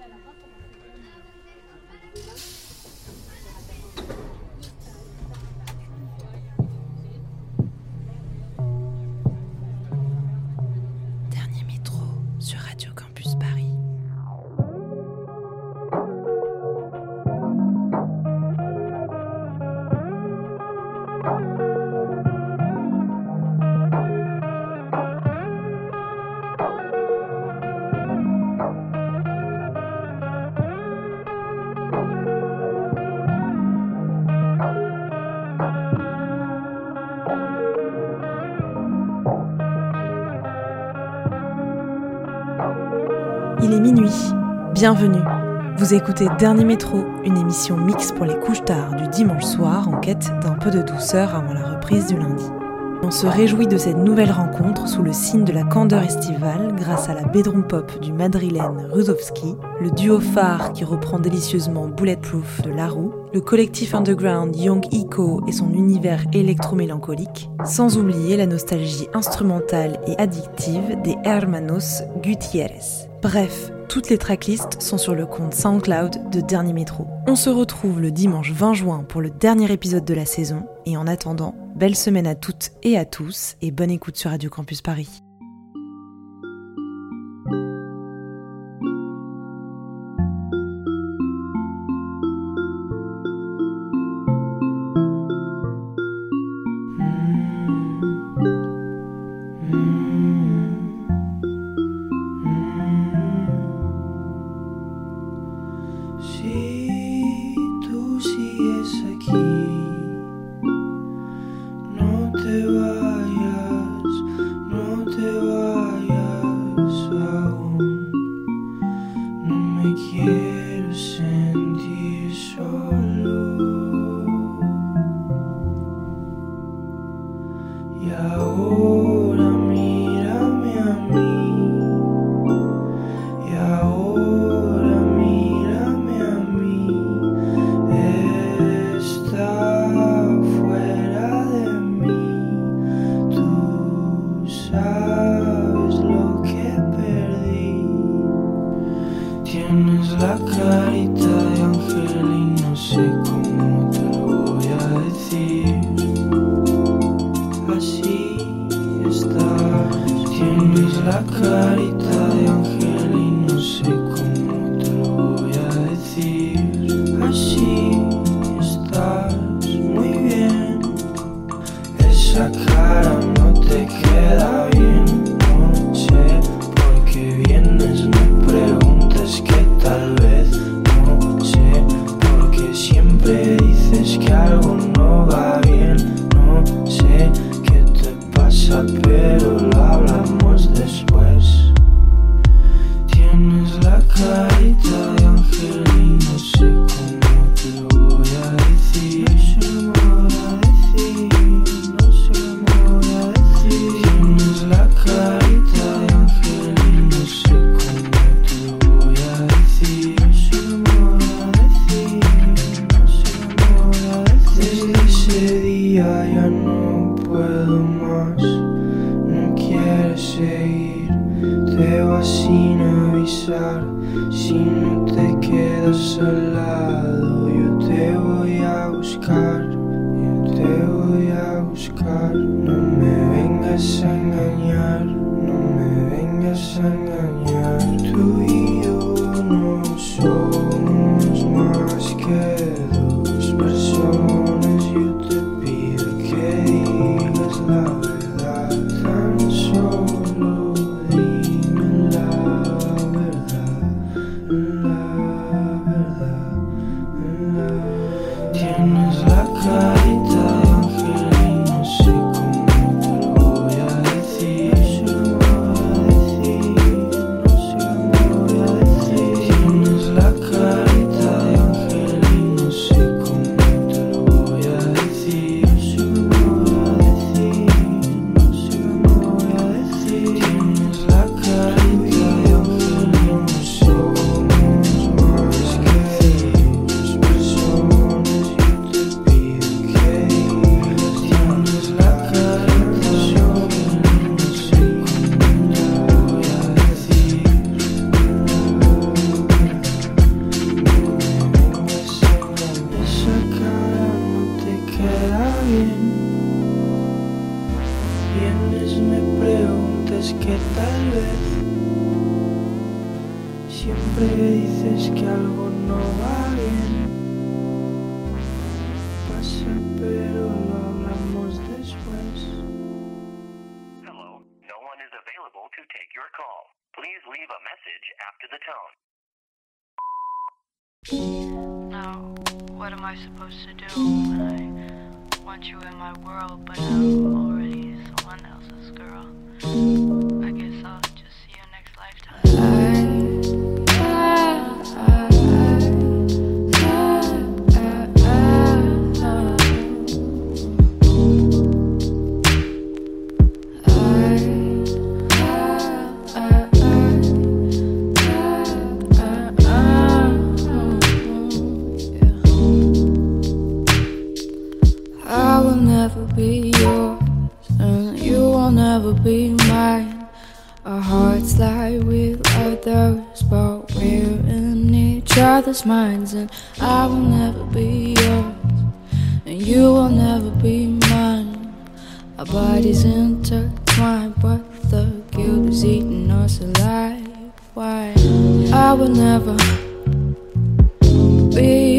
Gracias. Bienvenue. Vous écoutez Dernier Métro, une émission mixte pour les couches tard du dimanche soir en quête d'un peu de douceur avant la reprise du lundi. On se réjouit de cette nouvelle rencontre sous le signe de la candeur estivale grâce à la bedroom pop du madrilène Ruzovski, le duo phare qui reprend délicieusement Bulletproof de Larou, le collectif underground Young Eco et son univers électromélancolique, sans oublier la nostalgie instrumentale et addictive des Hermanos Gutiérrez. Bref, toutes les tracklists sont sur le compte SoundCloud de Dernier Métro. On se retrouve le dimanche 20 juin pour le dernier épisode de la saison. Et en attendant, belle semaine à toutes et à tous et bonne écoute sur Radio Campus Paris. Your call. Please leave a message after the tone. Now, what am I supposed to do when I want you in my world, but I'm already someone else's girl? I guess I'll just see you next lifetime. I be yours, and you will never be mine. Our hearts lie with others, but we're in each other's minds. And I will never be yours, and you will never be mine. Our bodies intertwined, but the guilt is eating us alive. Why? I will never be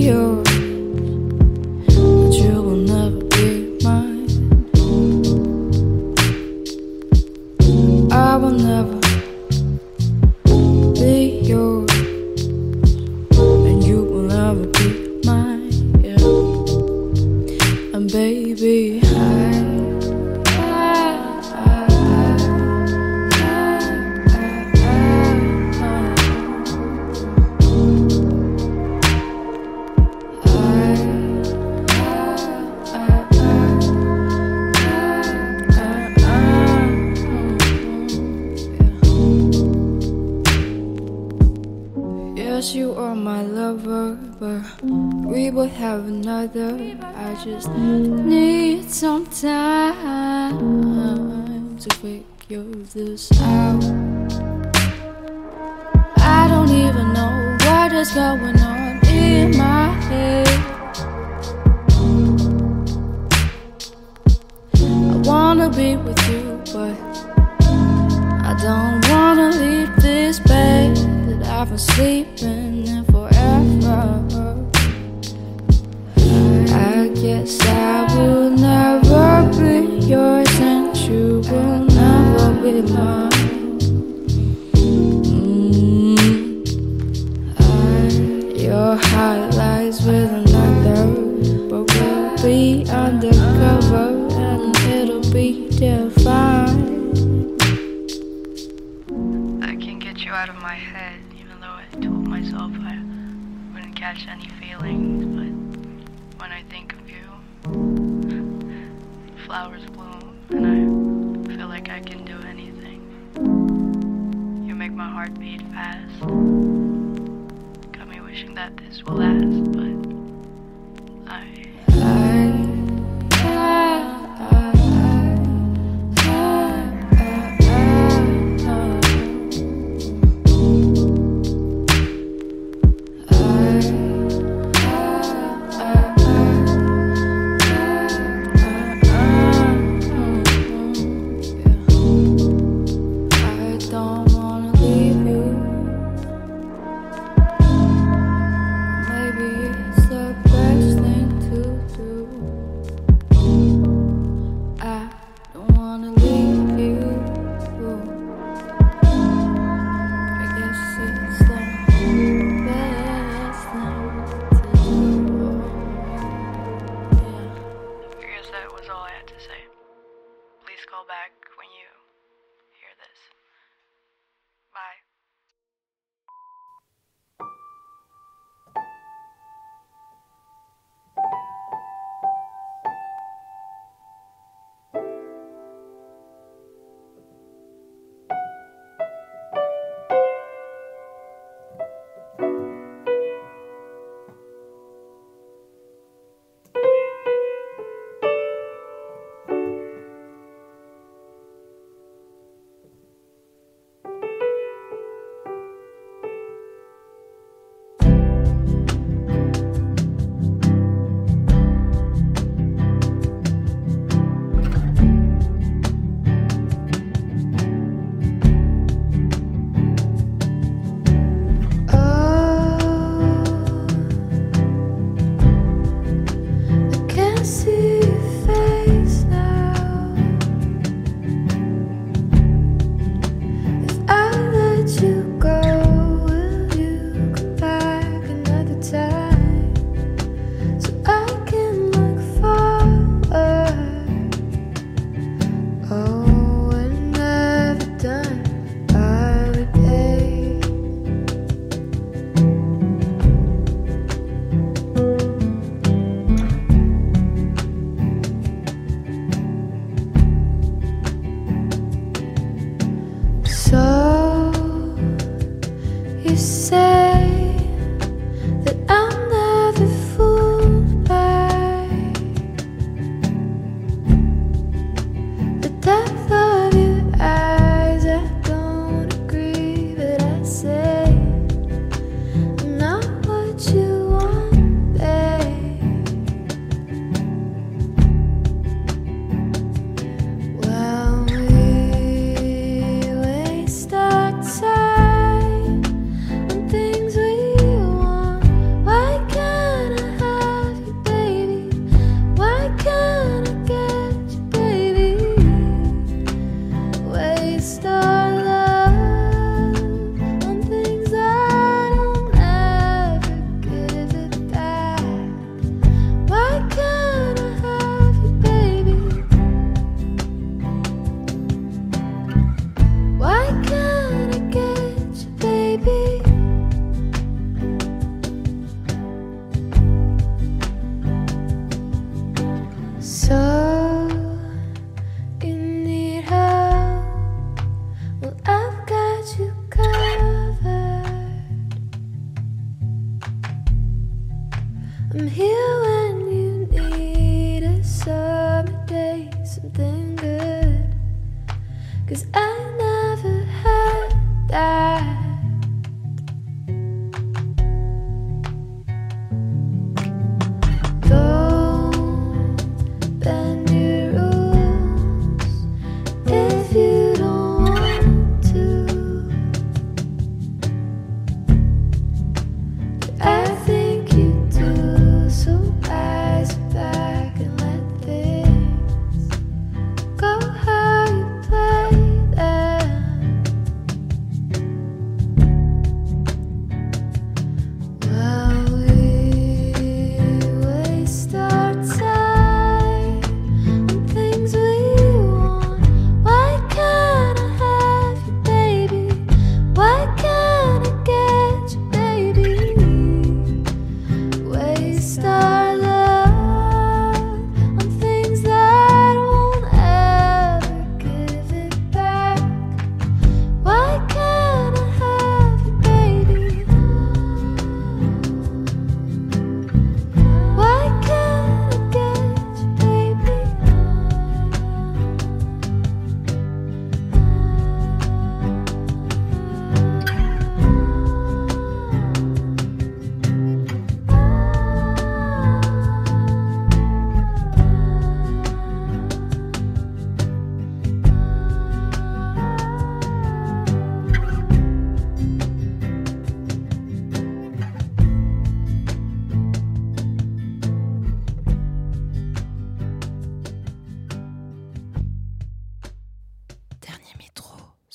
have. I just need some time to figure this out. I don't even know what is going on Cause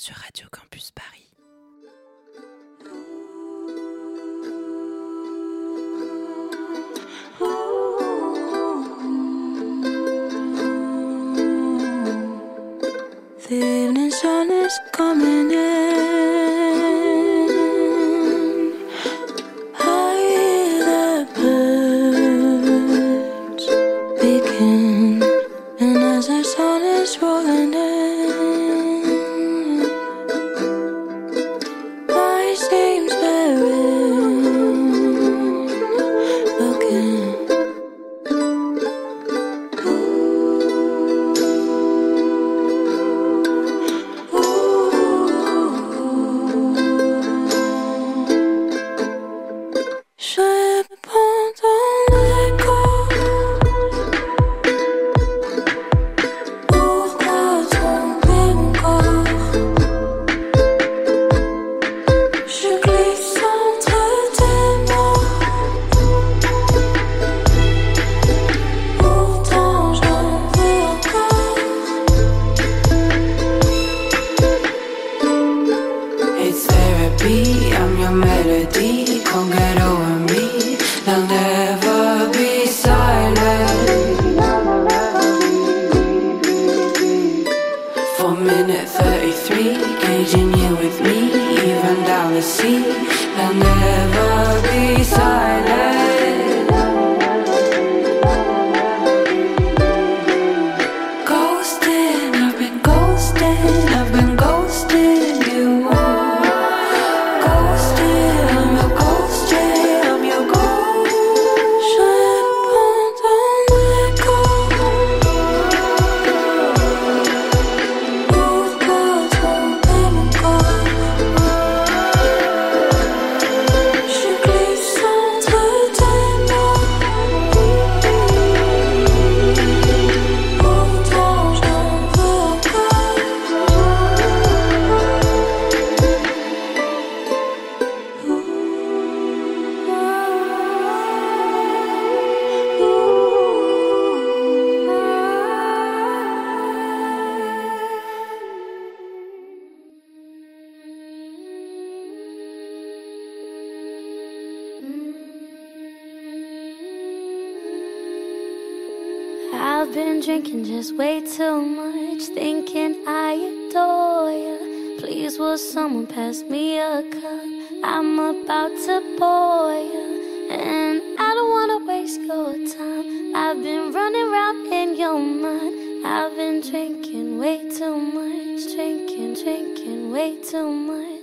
sur Radio Campus Paris. The evening sun is coming in. Someone pass me a cup? I'm about to you, and I don't wanna waste your time. I've been running around in your mind. I've been drinking way too much, drinking, drinking way too much.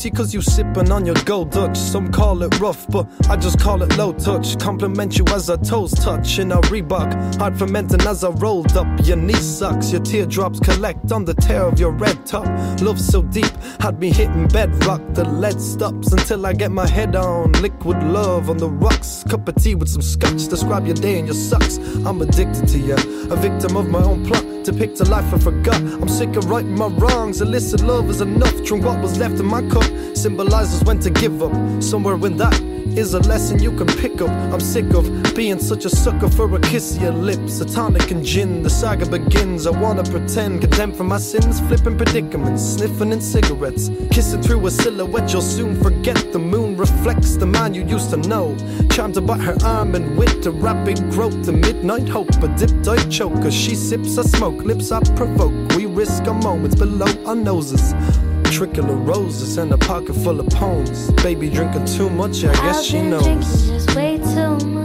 Tipsy cause you sipping on your gold Dutch. Some call it rough, but I just call it low touch. Compliment you as our toes touch in a Reebok. Hard fermenting as I rolled up. Your knee sucks, your teardrops collect on the tear of your red top. Love so deep, had me hitting bedrock. The lead stops until I get my head on. Liquid love on the rocks. Cup of tea with some scotch. Describe your day and your sucks. I'm addicted to you, a victim of my own plot. Depict a life I forgot. I'm sick of righting my wrongs. Illicit love is enough. Drink what was left in my cup. Symbolizes when to give up. Somewhere in that is a lesson you can pick up. I'm sick of being such a sucker for a kiss of your lips. A tonic and gin. The saga begins. I wanna pretend. Condemned for my sins. Flipping predicaments. Sniffing in cigarettes. Kissing through a silhouette you'll soon forget. The moon reflects the man you used to know. Charmed about her arm and wit. A rapid growth. The midnight hope. A dipped I choke. She sips, I smoke. Lips I provoke. We risk our moments below our noses trickle of roses and a pocket full of poems. Baby drinking too much, I guess I've she knows. Drinking way too much.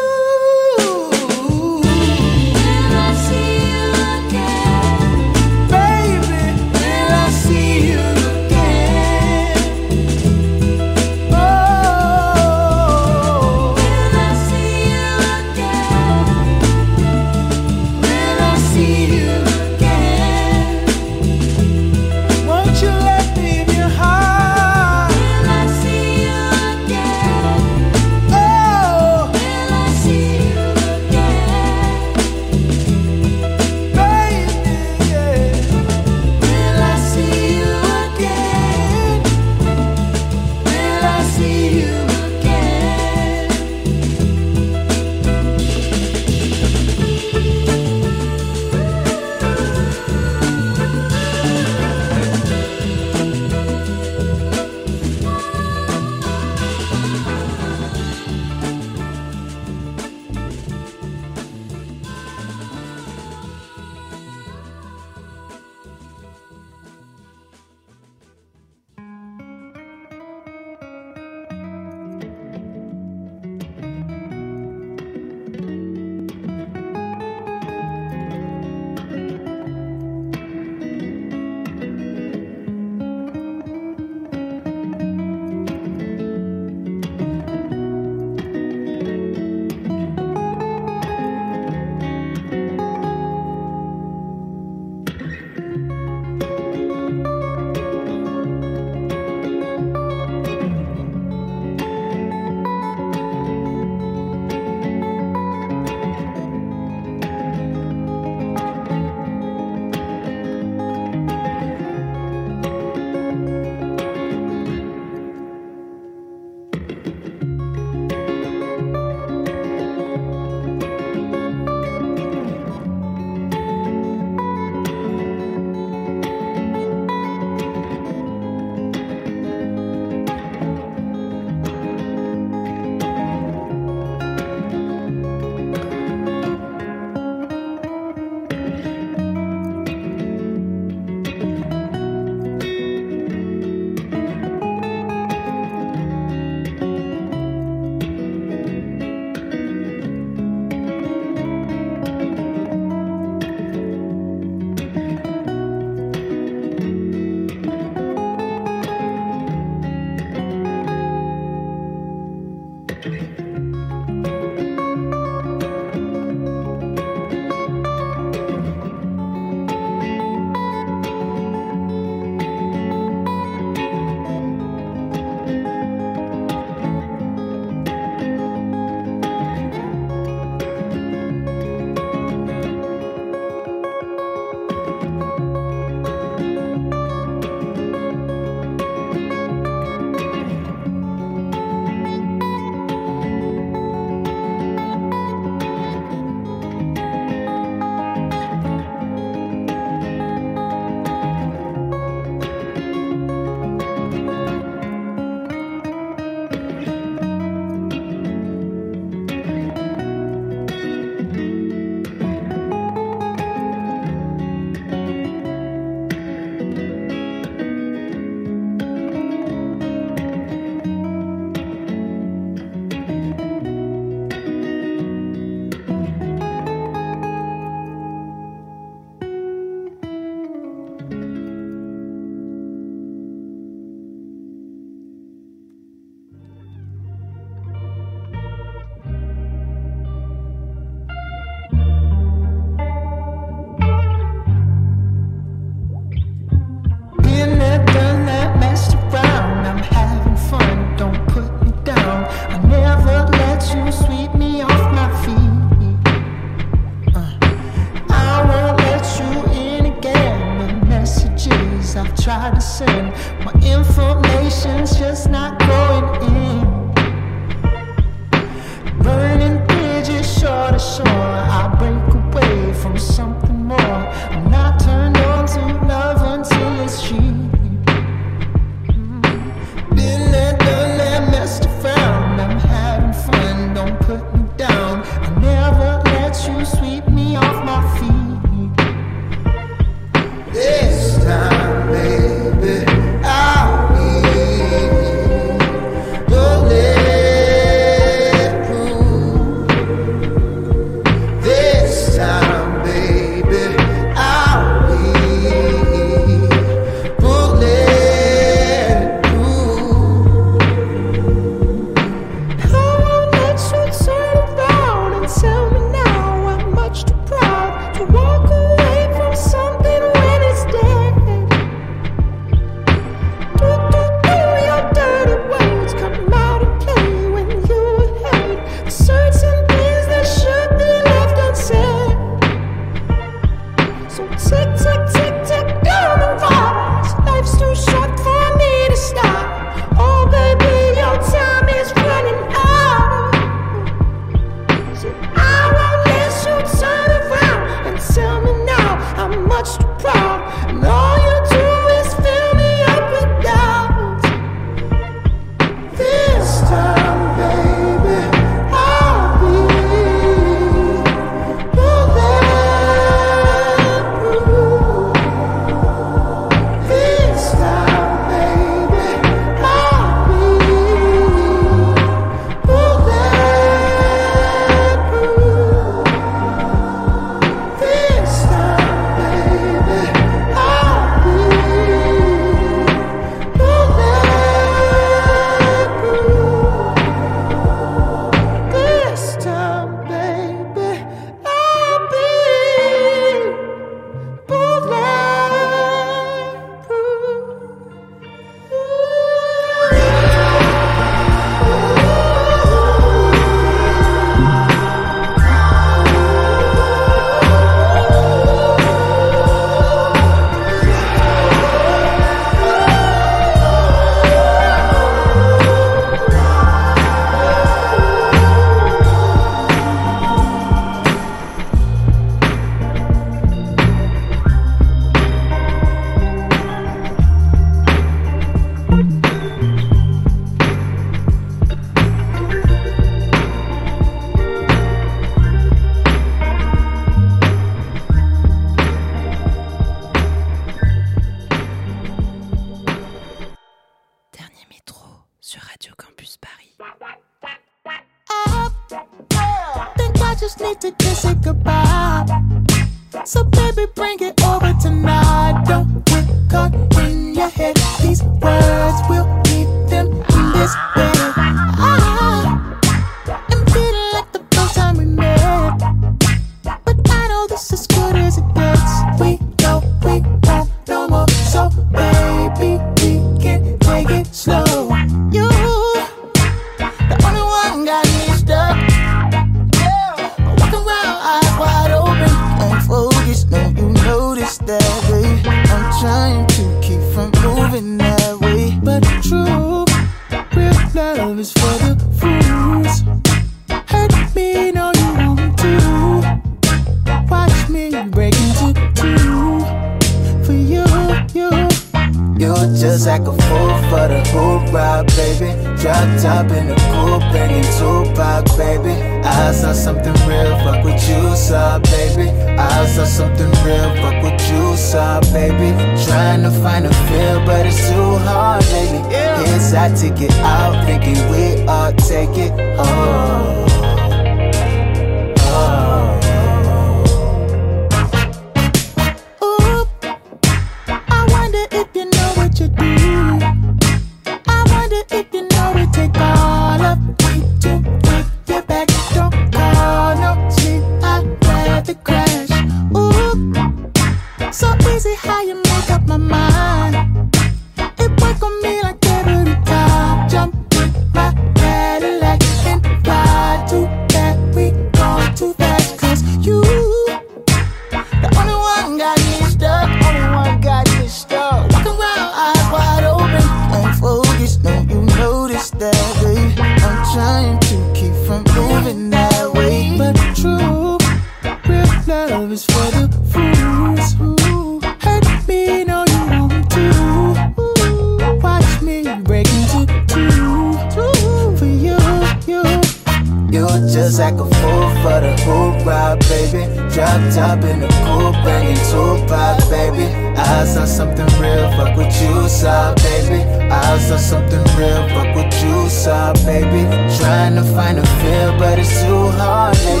Drop top in the coupe, banging Tupac, baby. I saw something real, fuck what you saw, baby. I saw something real, fuck what you saw, baby. Trying to find a feel, but it's too hard, baby.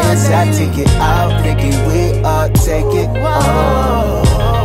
Yes, I take it out, thinking we all take it. Oh.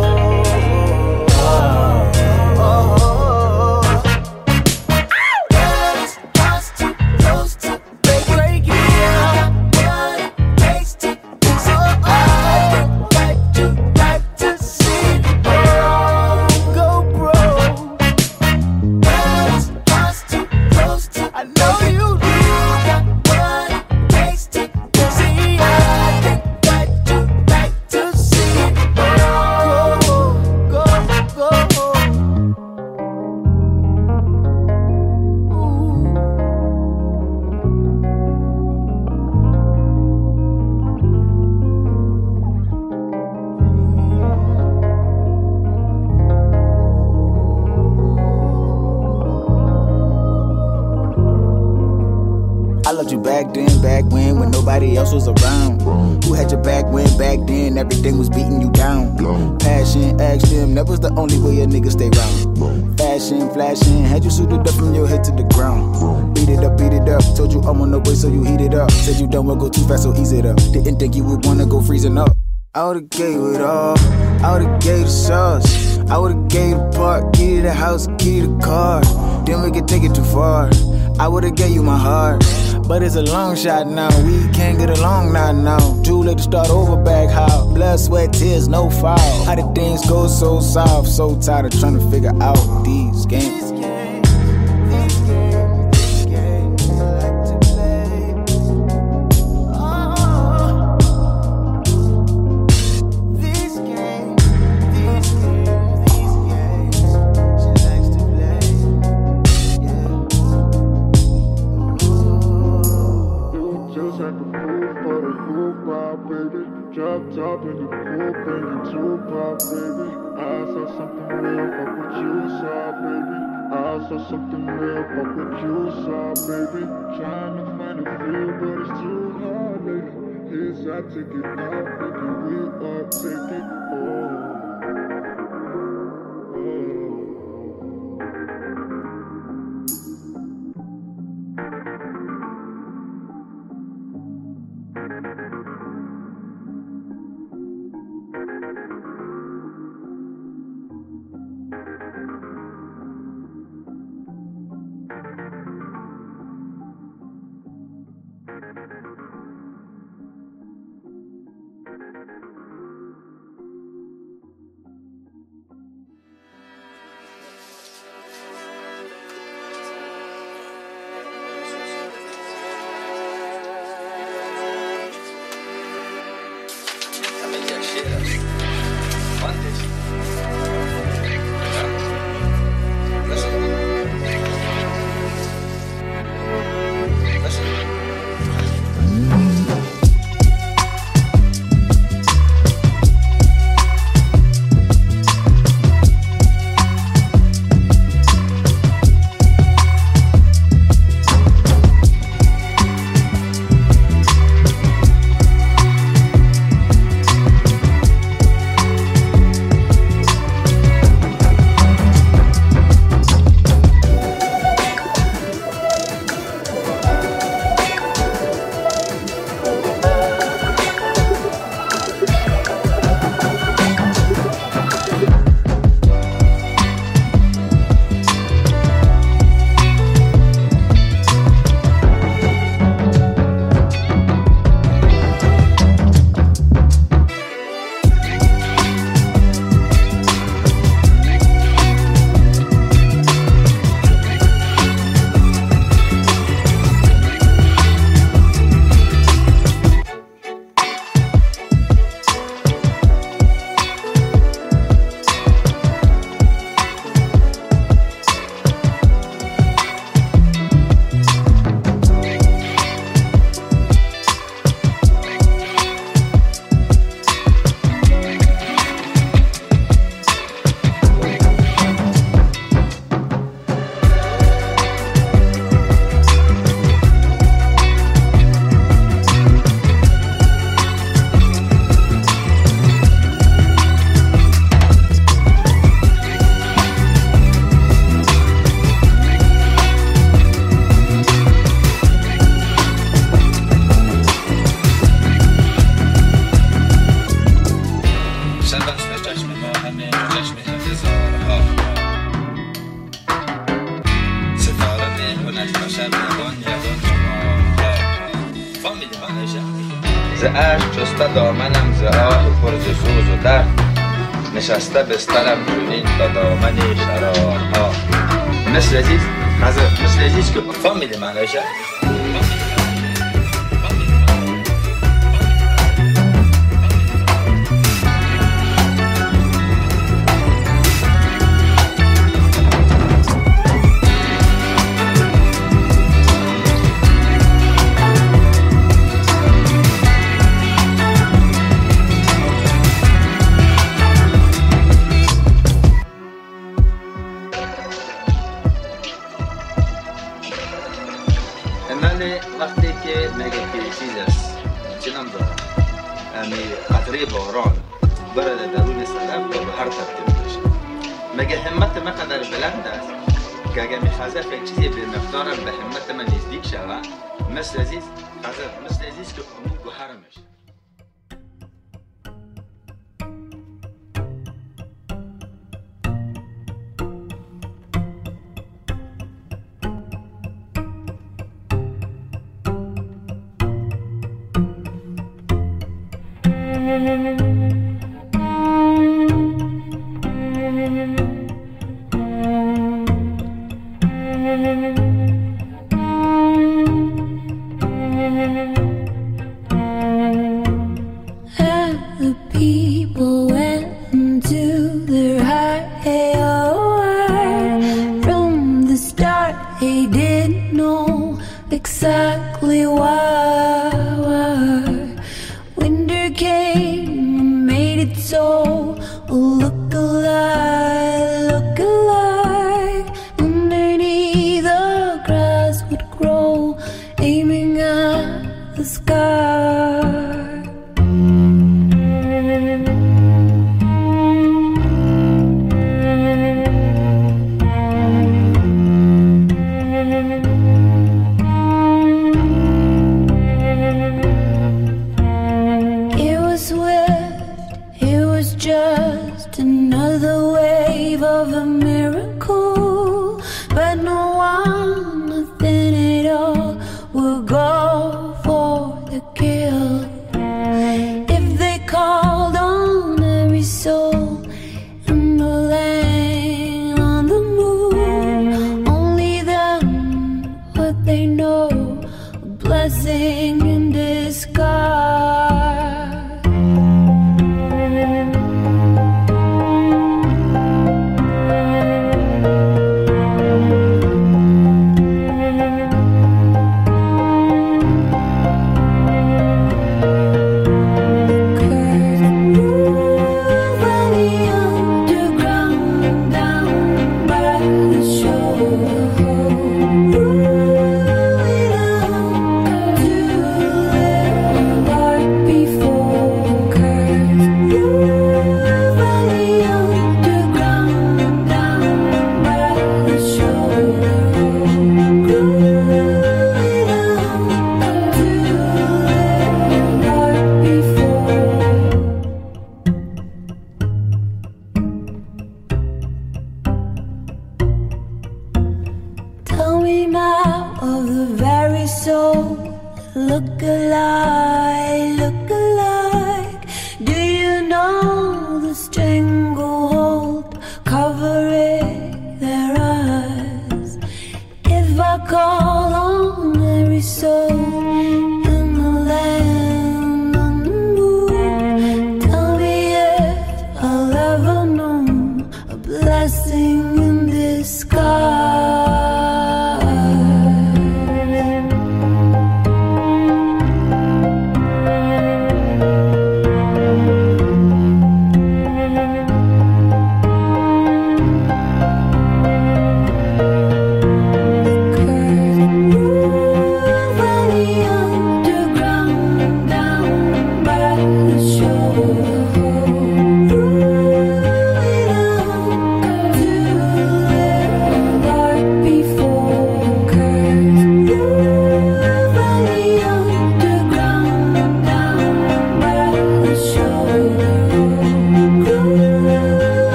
I would've gave the park, key to the house, key to the car. Then we could take it too far. I would've gave you my heart. But it's a long shot now. We can't get along now. Now too late to start over. Back how blood, sweat, tears, no foul. How did things go so soft? So tired of trying to figure out these games. 马来西亚。